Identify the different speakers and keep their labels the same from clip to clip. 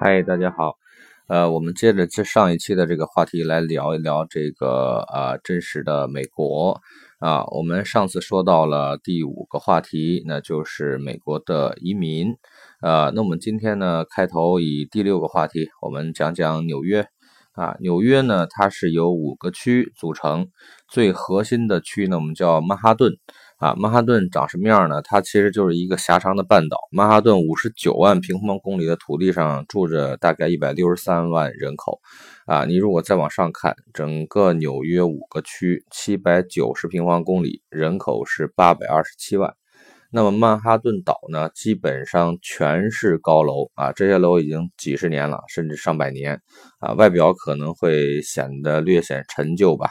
Speaker 1: 嗨，大家好，呃，我们接着这上一期的这个话题来聊一聊这个啊真实的美国啊。我们上次说到了第五个话题，那就是美国的移民。呃，那我们今天呢，开头以第六个话题，我们讲讲纽约啊。纽约呢，它是由五个区组成，最核心的区呢，我们叫曼哈顿。啊，曼哈顿长什么样呢？它其实就是一个狭长的半岛。曼哈顿五十九万平方公里的土地上住着大概一百六十三万人口。啊，你如果再往上看，整个纽约五个区七百九十平方公里，人口是八百二十七万。那么曼哈顿岛呢，基本上全是高楼啊，这些楼已经几十年了，甚至上百年。啊，外表可能会显得略显陈旧吧。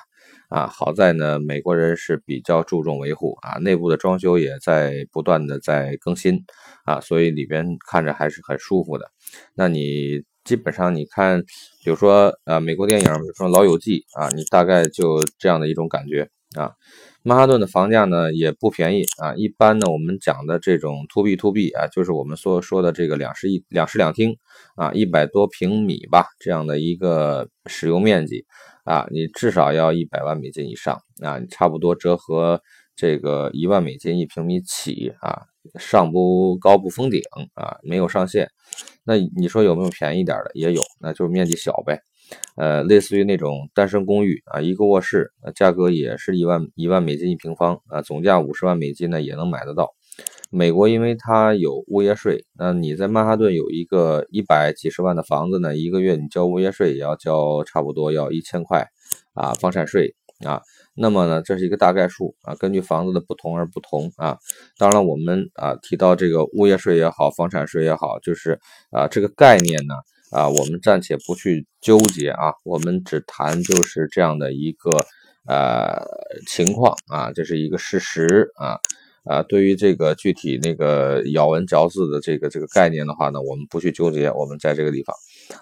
Speaker 1: 啊，好在呢，美国人是比较注重维护啊，内部的装修也在不断的在更新啊，所以里边看着还是很舒服的。那你基本上你看，比如说呃，美国电影，比如说《老友记》啊，你大概就这样的一种感觉啊。曼哈顿的房价呢也不便宜啊，一般呢我们讲的这种 to B to B 啊，就是我们所说的这个两室一两室两厅啊，一百多平米吧，这样的一个使用面积。啊，你至少要一百万美金以上啊，你差不多折合这个一万美金一平米起啊，上不高不封顶啊，没有上限。那你说有没有便宜点的？也有，那就是面积小呗。呃，类似于那种单身公寓啊，一个卧室，价格也是一万一万美金一平方啊，总价五十万美金呢也能买得到。美国因为它有物业税，那你在曼哈顿有一个一百几十万的房子呢，一个月你交物业税也要交差不多要一千块啊，房产税啊。那么呢，这是一个大概数啊，根据房子的不同而不同啊。当然了，我们啊提到这个物业税也好，房产税也好，就是啊这个概念呢啊，我们暂且不去纠结啊，我们只谈就是这样的一个呃情况啊，这是一个事实啊。啊，对于这个具体那个咬文嚼字的这个这个概念的话呢，我们不去纠结。我们在这个地方，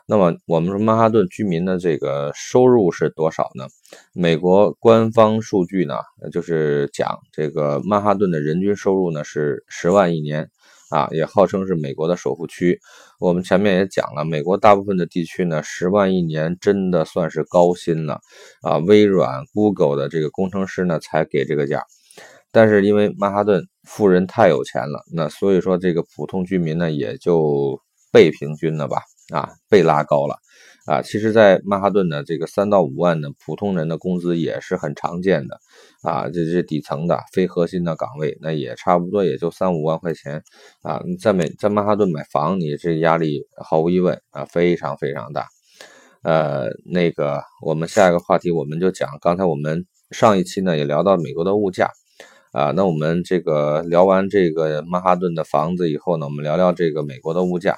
Speaker 1: 那么我们说曼哈顿居民的这个收入是多少呢？美国官方数据呢，就是讲这个曼哈顿的人均收入呢是十万一年啊，也号称是美国的首富区。我们前面也讲了，美国大部分的地区呢，十万一年真的算是高薪了啊。微软、Google 的这个工程师呢，才给这个价。但是因为曼哈顿富人太有钱了，那所以说这个普通居民呢也就被平均了吧，啊，被拉高了，啊，其实，在曼哈顿呢，这个三到五万的普通人的工资也是很常见的，啊，这这底层的非核心的岗位，那也差不多也就三五万块钱，啊，在美在曼哈顿买房，你这压力毫无疑问啊，非常非常大，呃，那个我们下一个话题我们就讲，刚才我们上一期呢也聊到美国的物价。啊，那我们这个聊完这个曼哈顿的房子以后呢，我们聊聊这个美国的物价。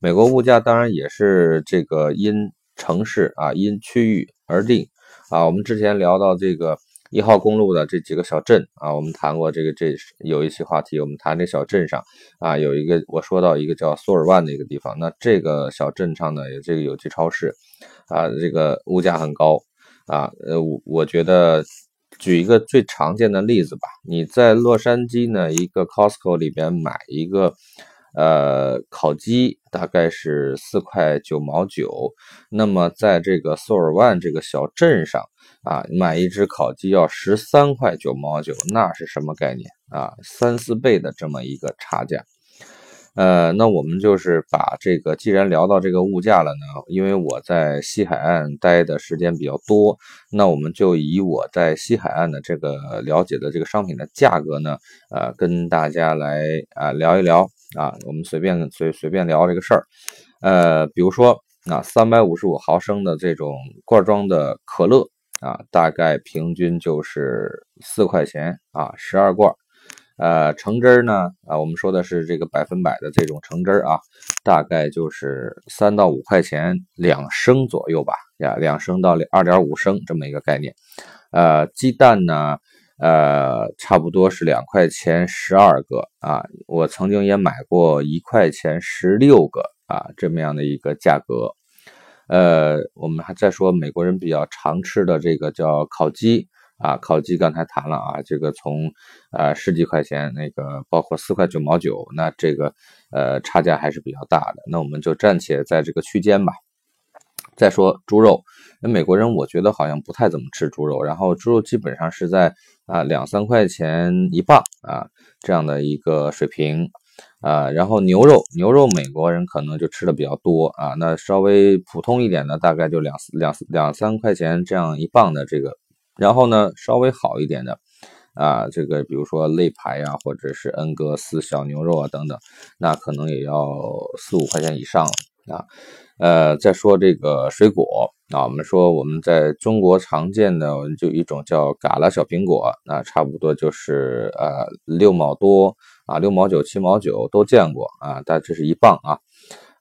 Speaker 1: 美国物价当然也是这个因城市啊、因区域而定啊。我们之前聊到这个一号公路的这几个小镇啊，我们谈过这个这有一期话题，我们谈这小镇上啊有一个我说到一个叫索尔万的一个地方，那这个小镇上呢有这个有机超市啊，这个物价很高啊。呃，我我觉得。举一个最常见的例子吧，你在洛杉矶呢一个 Costco 里边买一个呃烤鸡，大概是四块九毛九，那么在这个索尔万这个小镇上啊，买一只烤鸡要十三块九毛九，那是什么概念啊？三四倍的这么一个差价。呃，那我们就是把这个，既然聊到这个物价了呢，因为我在西海岸待的时间比较多，那我们就以我在西海岸的这个了解的这个商品的价格呢，呃，跟大家来啊聊一聊啊，我们随便随随便聊这个事儿，呃，比如说啊，三百五十五毫升的这种罐装的可乐啊，大概平均就是四块钱啊，十二罐。呃，橙汁儿呢？啊，我们说的是这个百分百的这种橙汁儿啊，大概就是三到五块钱两升左右吧，呀，两升到二点五升这么一个概念。呃，鸡蛋呢，呃，差不多是两块钱十二个啊，我曾经也买过一块钱十六个啊，这么样的一个价格。呃，我们还在说美国人比较常吃的这个叫烤鸡。啊，烤鸡刚才谈了啊，这个从呃十几块钱，那个包括四块九毛九，那这个呃差价还是比较大的。那我们就暂且在这个区间吧。再说猪肉，那美国人我觉得好像不太怎么吃猪肉，然后猪肉基本上是在啊两三块钱一磅啊这样的一个水平啊。然后牛肉，牛肉美国人可能就吃的比较多啊，那稍微普通一点的大概就两两两三块钱这样一磅的这个。然后呢，稍微好一点的，啊，这个比如说肋排啊，或者是恩格斯小牛肉啊等等，那可能也要四五块钱以上了啊。呃，再说这个水果啊，我们说我们在中国常见的就一种叫嘎啦小苹果，那差不多就是呃六毛多啊，六毛九、七毛九都见过啊，但这是一磅啊。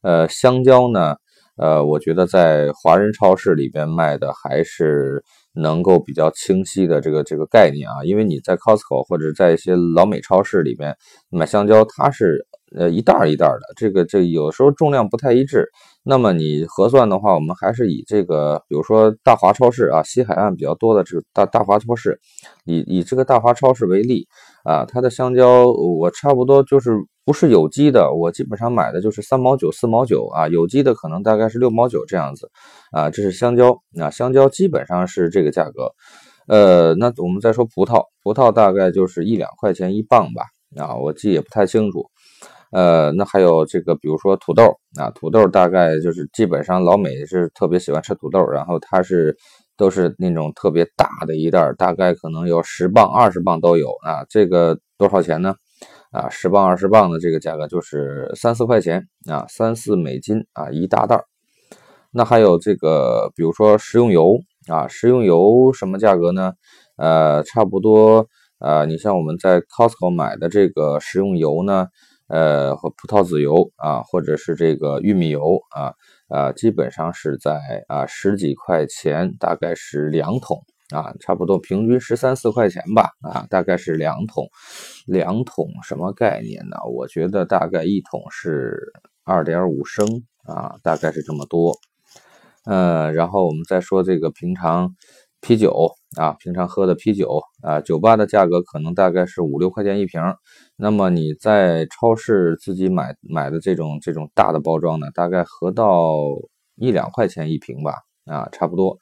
Speaker 1: 呃，香蕉呢，呃，我觉得在华人超市里边卖的还是。能够比较清晰的这个这个概念啊，因为你在 Costco 或者在一些老美超市里面买香蕉，它是呃一袋一袋的，这个这有时候重量不太一致。那么你核算的话，我们还是以这个，比如说大华超市啊，西海岸比较多的这个大大华超市，以以这个大华超市为例啊，它的香蕉我差不多就是。不是有机的，我基本上买的就是三毛九、四毛九啊，有机的可能大概是六毛九这样子啊。这是香蕉，那香蕉基本上是这个价格。呃，那我们再说葡萄，葡萄大概就是一两块钱一磅吧啊，我记也不太清楚。呃，那还有这个，比如说土豆啊，土豆大概就是基本上老美是特别喜欢吃土豆，然后它是都是那种特别大的一袋，大概可能有十磅、二十磅都有啊。这个多少钱呢？啊，十磅二十磅的这个价格就是三四块钱啊，三四美金啊一大袋。那还有这个，比如说食用油啊，食用油什么价格呢？呃，差不多呃，你像我们在 Costco 买的这个食用油呢，呃，和葡萄籽油啊，或者是这个玉米油啊，啊，基本上是在啊十几块钱，大概是两桶。啊，差不多平均十三四块钱吧，啊，大概是两桶，两桶什么概念呢？我觉得大概一桶是二点五升啊，大概是这么多。呃，然后我们再说这个平常啤酒啊，平常喝的啤酒啊，酒吧的价格可能大概是五六块钱一瓶，那么你在超市自己买买的这种这种大的包装呢，大概合到一两块钱一瓶吧，啊，差不多。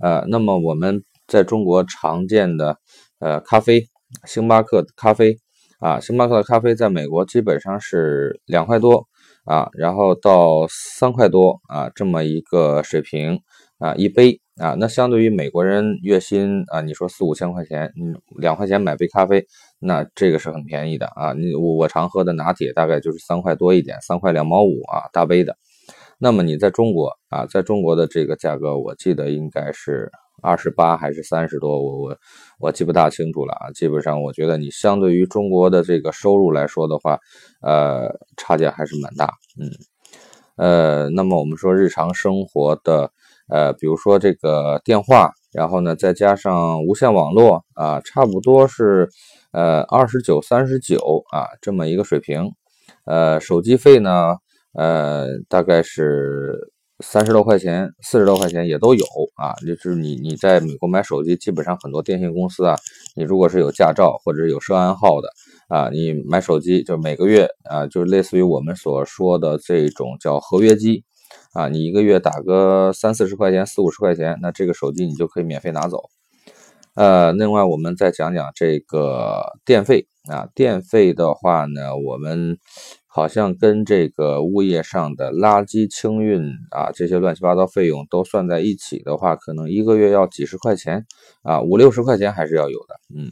Speaker 1: 呃，那么我们。在中国常见的，呃，咖啡，星巴克咖啡啊，星巴克的咖啡在美国基本上是两块多啊，然后到三块多啊，这么一个水平啊，一杯啊，那相对于美国人月薪啊，你说四五千块钱，嗯，两块钱买杯咖啡，那这个是很便宜的啊。你我我常喝的拿铁大概就是三块多一点，三块两毛五啊，大杯的。那么你在中国啊，在中国的这个价格，我记得应该是。二十八还是三十多，我我我记不大清楚了啊。基本上，我觉得你相对于中国的这个收入来说的话，呃，差价还是蛮大。嗯，呃，那么我们说日常生活的，呃，比如说这个电话，然后呢，再加上无线网络啊，差不多是呃二十九、三十九啊这么一个水平。呃，手机费呢，呃，大概是。三十多块钱、四十多块钱也都有啊，就是你你在美国买手机，基本上很多电信公司啊，你如果是有驾照或者有涉案号的啊，你买手机就每个月啊，就是类似于我们所说的这种叫合约机啊，你一个月打个三四十块钱、四五十块钱，那这个手机你就可以免费拿走。呃，另外我们再讲讲这个电费啊，电费的话呢，我们。好像跟这个物业上的垃圾清运啊，这些乱七八糟费用都算在一起的话，可能一个月要几十块钱啊，五六十块钱还是要有的。嗯，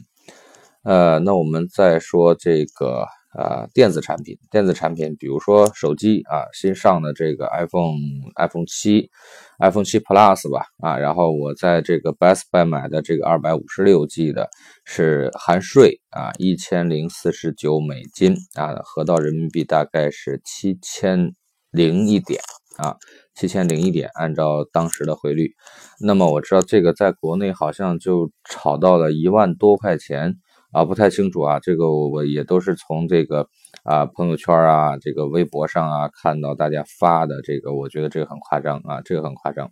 Speaker 1: 呃，那我们再说这个。啊，电子产品，电子产品，比如说手机啊，新上的这个 iPhone，iPhone 七，iPhone 七 Plus 吧，啊，然后我在这个 Best Buy 买的这个二百五十六 G 的，是含税啊，一千零四十九美金啊，合到人民币大概是七千零一点啊，七千零一点，按照当时的汇率，那么我知道这个在国内好像就炒到了一万多块钱。啊，不太清楚啊，这个我也都是从这个啊朋友圈啊，这个微博上啊看到大家发的这个，我觉得这个很夸张啊，这个很夸张。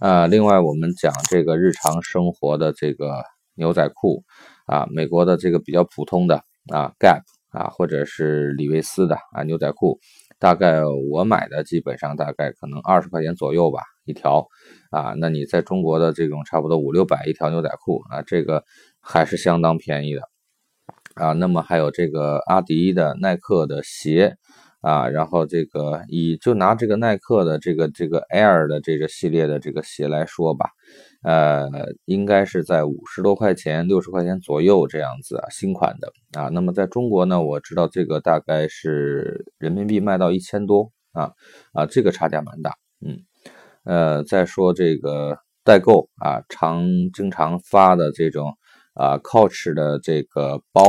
Speaker 1: 啊，另外我们讲这个日常生活的这个牛仔裤啊，美国的这个比较普通的啊，Gap 啊，或者是李维斯的啊牛仔裤，大概我买的基本上大概可能二十块钱左右吧一条啊，那你在中国的这种差不多五六百一条牛仔裤啊，这个还是相当便宜的啊。那么还有这个阿迪的、耐克的鞋。啊，然后这个以就拿这个耐克的这个这个 Air 的这个系列的这个鞋来说吧，呃，应该是在五十多块钱、六十块钱左右这样子啊，新款的啊。那么在中国呢，我知道这个大概是人民币卖到一千多啊啊，这个差价蛮大。嗯，呃，再说这个代购啊，常经常发的这种啊 Coach 的这个包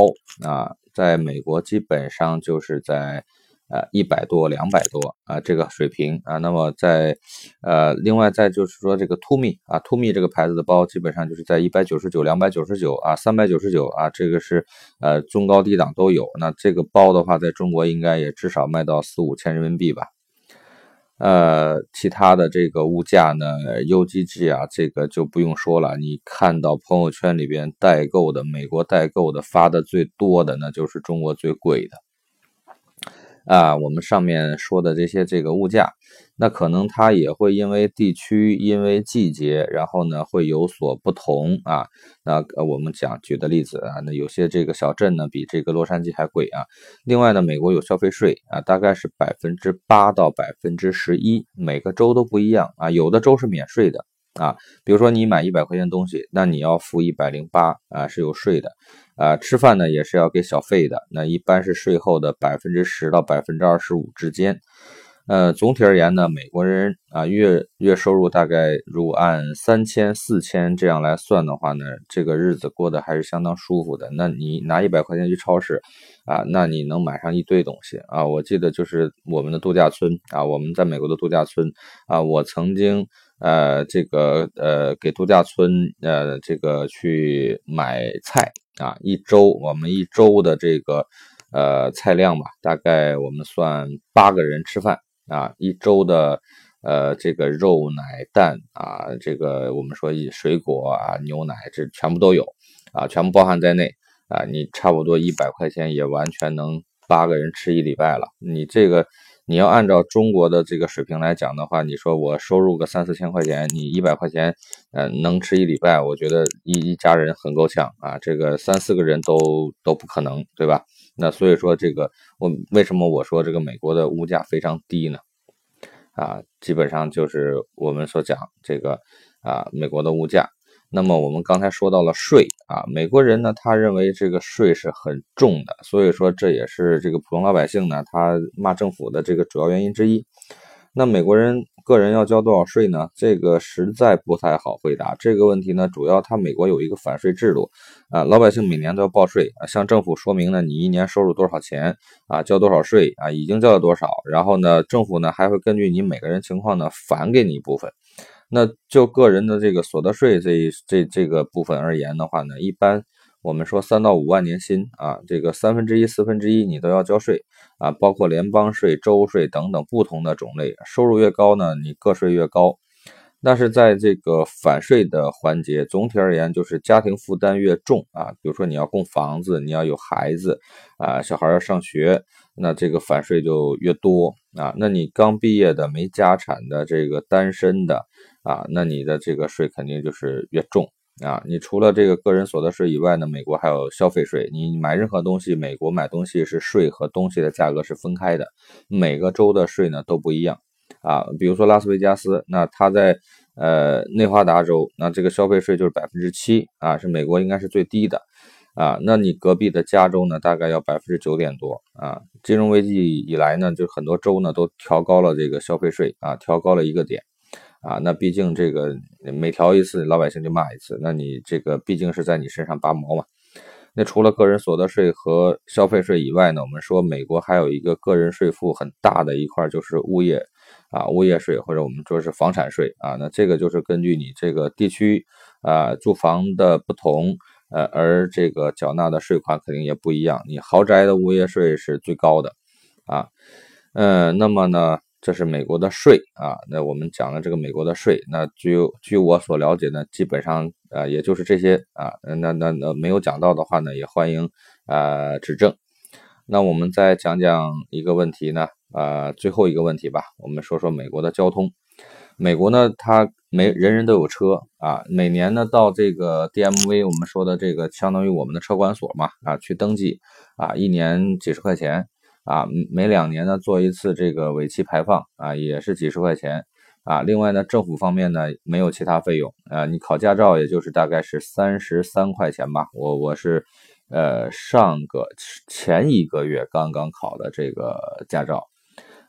Speaker 1: 啊，在美国基本上就是在。呃，一百多、两百多啊，这个水平啊。那么在，呃，另外再就是说这个 Tumi 啊，Tumi 这个牌子的包基本上就是在一百九十九、两百九十九啊、三百九十九啊，这个是呃中高低档都有。那这个包的话，在中国应该也至少卖到四五千人民币吧。呃，其他的这个物价呢，UGG 啊，这个就不用说了。你看到朋友圈里边代购的、美国代购的发的最多的，那就是中国最贵的。啊，我们上面说的这些这个物价，那可能它也会因为地区、因为季节，然后呢会有所不同啊。那我们讲举的例子啊，那有些这个小镇呢比这个洛杉矶还贵啊。另外呢，美国有消费税啊，大概是百分之八到百分之十一，每个州都不一样啊，有的州是免税的。啊，比如说你买一百块钱东西，那你要付一百零八啊，是有税的，啊，吃饭呢也是要给小费的，那一般是税后的百分之十到百分之二十五之间。呃，总体而言呢，美国人啊，月月收入大概如果按三千四千这样来算的话呢，这个日子过得还是相当舒服的。那你拿一百块钱去超市，啊，那你能买上一堆东西啊。我记得就是我们的度假村啊，我们在美国的度假村啊，我曾经。呃，这个呃，给度假村呃，这个去买菜啊，一周我们一周的这个呃菜量吧，大概我们算八个人吃饭啊，一周的呃这个肉奶蛋啊，这个我们说以水果啊牛奶这全部都有啊，全部包含在内啊，你差不多一百块钱也完全能八个人吃一礼拜了，你这个。你要按照中国的这个水平来讲的话，你说我收入个三四千块钱，你一百块钱，呃，能吃一礼拜，我觉得一一家人很够呛啊。这个三四个人都都不可能，对吧？那所以说这个我为什么我说这个美国的物价非常低呢？啊，基本上就是我们所讲这个啊，美国的物价。那么我们刚才说到了税啊，美国人呢，他认为这个税是很重的，所以说这也是这个普通老百姓呢，他骂政府的这个主要原因之一。那美国人个人要交多少税呢？这个实在不太好回答这个问题呢。主要他美国有一个反税制度啊，老百姓每年都要报税啊，向政府说明呢，你一年收入多少钱啊，交多少税啊，已经交了多少，然后呢，政府呢还会根据你每个人情况呢返给你一部分。那就个人的这个所得税这一这这个部分而言的话呢，一般我们说三到五万年薪啊，这个三分之一、四分之一你都要交税啊，包括联邦税、州税等等不同的种类。收入越高呢，你个税越高。但是在这个返税的环节，总体而言就是家庭负担越重啊，比如说你要供房子，你要有孩子啊，小孩要上学，那这个返税就越多啊。那你刚毕业的、没家产的、这个单身的啊，那你的这个税肯定就是越重啊。你除了这个个人所得税以外呢，美国还有消费税，你买任何东西，美国买东西是税和东西的价格是分开的，每个州的税呢都不一样。啊，比如说拉斯维加斯，那它在呃内华达州，那这个消费税就是百分之七啊，是美国应该是最低的啊。那你隔壁的加州呢，大概要百分之九点多啊。金融危机以来呢，就很多州呢都调高了这个消费税啊，调高了一个点啊。那毕竟这个每调一次，老百姓就骂一次，那你这个毕竟是在你身上拔毛嘛。那除了个人所得税和消费税以外呢，我们说美国还有一个个人税负很大的一块就是物业。啊，物业税或者我们说是房产税啊，那这个就是根据你这个地区啊住房的不同，呃，而这个缴纳的税款肯定也不一样。你豪宅的物业税是最高的啊，嗯，那么呢，这是美国的税啊。那我们讲了这个美国的税，那据据我所了解呢，基本上啊，也就是这些啊。那那那没有讲到的话呢，也欢迎啊指正。那我们再讲讲一个问题呢，啊，最后一个问题吧。我们说说美国的交通。美国呢，它每人人都有车啊，每年呢到这个 DMV，我们说的这个相当于我们的车管所嘛啊，去登记啊，一年几十块钱。啊，每两年呢做一次这个尾气排放啊，也是几十块钱啊。另外呢，政府方面呢没有其他费用啊。你考驾照也就是大概是三十三块钱吧。我我是呃上个前一个月刚刚考的这个驾照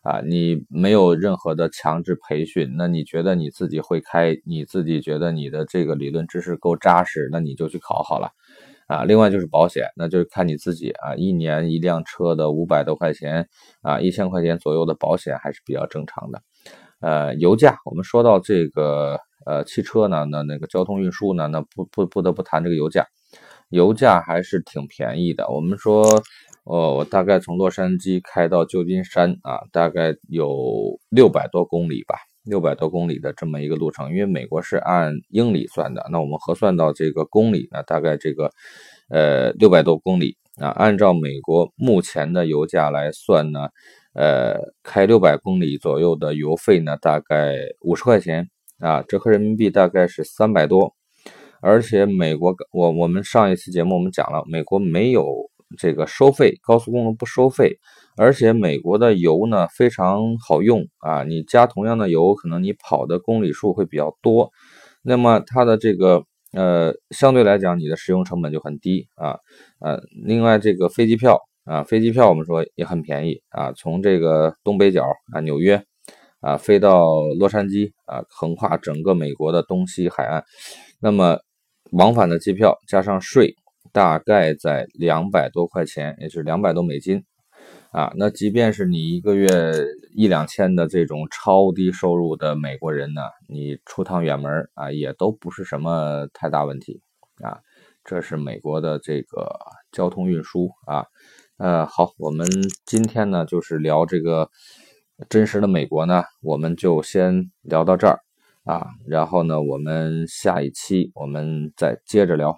Speaker 1: 啊。你没有任何的强制培训，那你觉得你自己会开，你自己觉得你的这个理论知识够扎实，那你就去考好了。啊，另外就是保险，那就是看你自己啊。一年一辆车的五百多块钱啊，一千块钱左右的保险还是比较正常的。呃，油价，我们说到这个呃汽车呢，那那个交通运输呢，那不不不得不谈这个油价，油价还是挺便宜的。我们说，哦，我大概从洛杉矶开到旧金山啊，大概有六百多公里吧。六百多公里的这么一个路程，因为美国是按英里算的，那我们核算到这个公里呢，大概这个呃六百多公里啊，按照美国目前的油价来算呢，呃，开六百公里左右的油费呢，大概五十块钱啊，折合人民币大概是三百多，而且美国我我们上一期节目我们讲了，美国没有这个收费，高速公路不收费。而且美国的油呢非常好用啊，你加同样的油，可能你跑的公里数会比较多，那么它的这个呃相对来讲你的使用成本就很低啊呃，另外这个飞机票啊，飞机票我们说也很便宜啊，从这个东北角啊纽约啊飞到洛杉矶啊，横跨整个美国的东西海岸，那么往返的机票加上税大概在两百多块钱，也就是两百多美金。啊，那即便是你一个月一两千的这种超低收入的美国人呢，你出趟远门啊，也都不是什么太大问题啊。这是美国的这个交通运输啊。呃，好，我们今天呢就是聊这个真实的美国呢，我们就先聊到这儿啊。然后呢，我们下一期我们再接着聊。